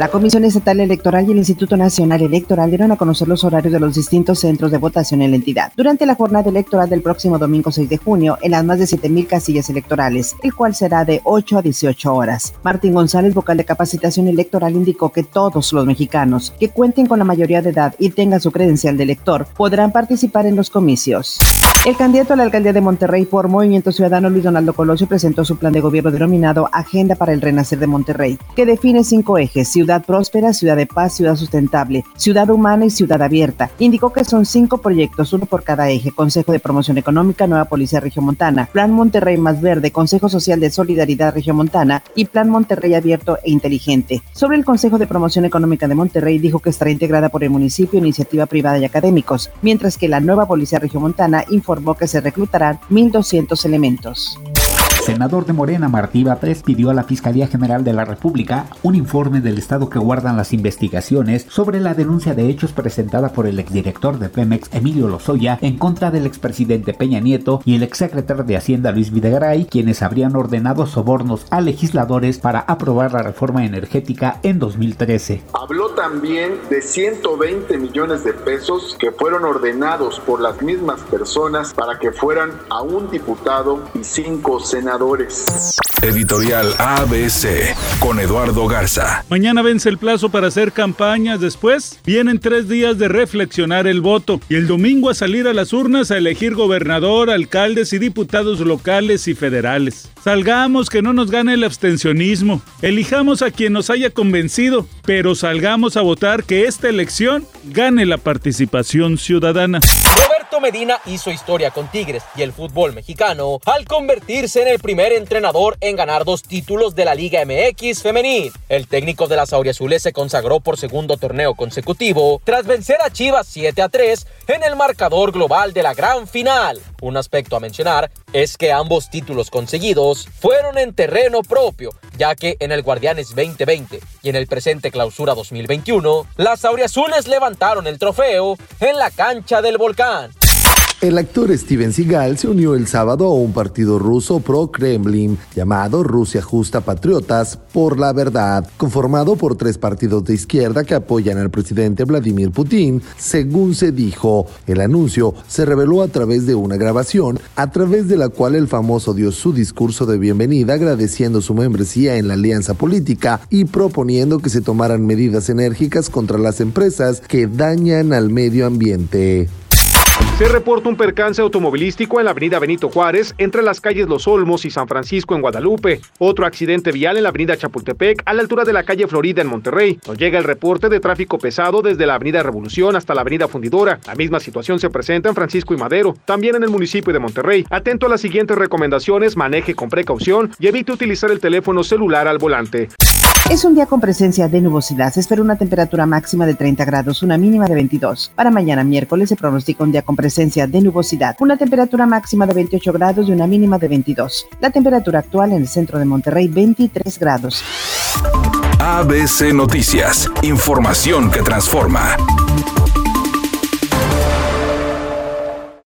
La Comisión Estatal Electoral y el Instituto Nacional Electoral dieron a conocer los horarios de los distintos centros de votación en la entidad durante la jornada electoral del próximo domingo 6 de junio en las más de 7.000 casillas electorales, el cual será de 8 a 18 horas. Martín González, vocal de capacitación electoral, indicó que todos los mexicanos que cuenten con la mayoría de edad y tengan su credencial de elector podrán participar en los comicios. El candidato a la alcaldía de Monterrey por Movimiento Ciudadano Luis Donaldo Colosio presentó su plan de gobierno denominado Agenda para el Renacer de Monterrey, que define cinco ejes, ciudad próspera, ciudad de paz, ciudad sustentable, ciudad humana y ciudad abierta. Indicó que son cinco proyectos, uno por cada eje, Consejo de Promoción Económica, Nueva Policía Regiomontana, Plan Monterrey Más Verde, Consejo Social de Solidaridad Regiomontana y Plan Monterrey Abierto e Inteligente. Sobre el Consejo de Promoción Económica de Monterrey dijo que estará integrada por el municipio, iniciativa privada y académicos, mientras que la nueva Policía Regiomontana informó que se reclutarán 1.200 elementos senador de Morena, Martí Batres, pidió a la Fiscalía General de la República un informe del estado que guardan las investigaciones sobre la denuncia de hechos presentada por el exdirector de Pemex, Emilio Lozoya, en contra del expresidente Peña Nieto y el exsecretario de Hacienda, Luis Videgaray, quienes habrían ordenado sobornos a legisladores para aprobar la reforma energética en 2013. Habló también de 120 millones de pesos que fueron ordenados por las mismas personas para que fueran a un diputado y cinco senadores Editorial ABC con Eduardo Garza. Mañana vence el plazo para hacer campañas. Después vienen tres días de reflexionar el voto y el domingo a salir a las urnas a elegir gobernador, alcaldes y diputados locales y federales. Salgamos que no nos gane el abstencionismo. Elijamos a quien nos haya convencido, pero salgamos a votar que esta elección gane la participación ciudadana. Medina hizo historia con Tigres y el fútbol mexicano al convertirse en el primer entrenador en ganar dos títulos de la Liga MX femenil. El técnico de las auriazules se consagró por segundo torneo consecutivo tras vencer a Chivas 7 a 3 en el marcador global de la gran final. Un aspecto a mencionar es que ambos títulos conseguidos fueron en terreno propio, ya que en el Guardianes 2020 y en el presente Clausura 2021, las auriazules levantaron el trofeo en la cancha del volcán. El actor Steven Seagal se unió el sábado a un partido ruso pro-Kremlin llamado Rusia Justa Patriotas por la Verdad, conformado por tres partidos de izquierda que apoyan al presidente Vladimir Putin, según se dijo. El anuncio se reveló a través de una grabación, a través de la cual el famoso dio su discurso de bienvenida agradeciendo su membresía en la alianza política y proponiendo que se tomaran medidas enérgicas contra las empresas que dañan al medio ambiente. Se reporta un percance automovilístico en la avenida Benito Juárez entre las calles Los Olmos y San Francisco en Guadalupe. Otro accidente vial en la avenida Chapultepec a la altura de la calle Florida en Monterrey. Nos llega el reporte de tráfico pesado desde la avenida Revolución hasta la avenida Fundidora. La misma situación se presenta en Francisco y Madero, también en el municipio de Monterrey. Atento a las siguientes recomendaciones, maneje con precaución y evite utilizar el teléfono celular al volante. Es un día con presencia de nubosidad. Se espera una temperatura máxima de 30 grados, una mínima de 22. Para mañana miércoles se pronostica un día con presencia de nubosidad, una temperatura máxima de 28 grados y una mínima de 22. La temperatura actual en el centro de Monterrey 23 grados. ABC Noticias, información que transforma.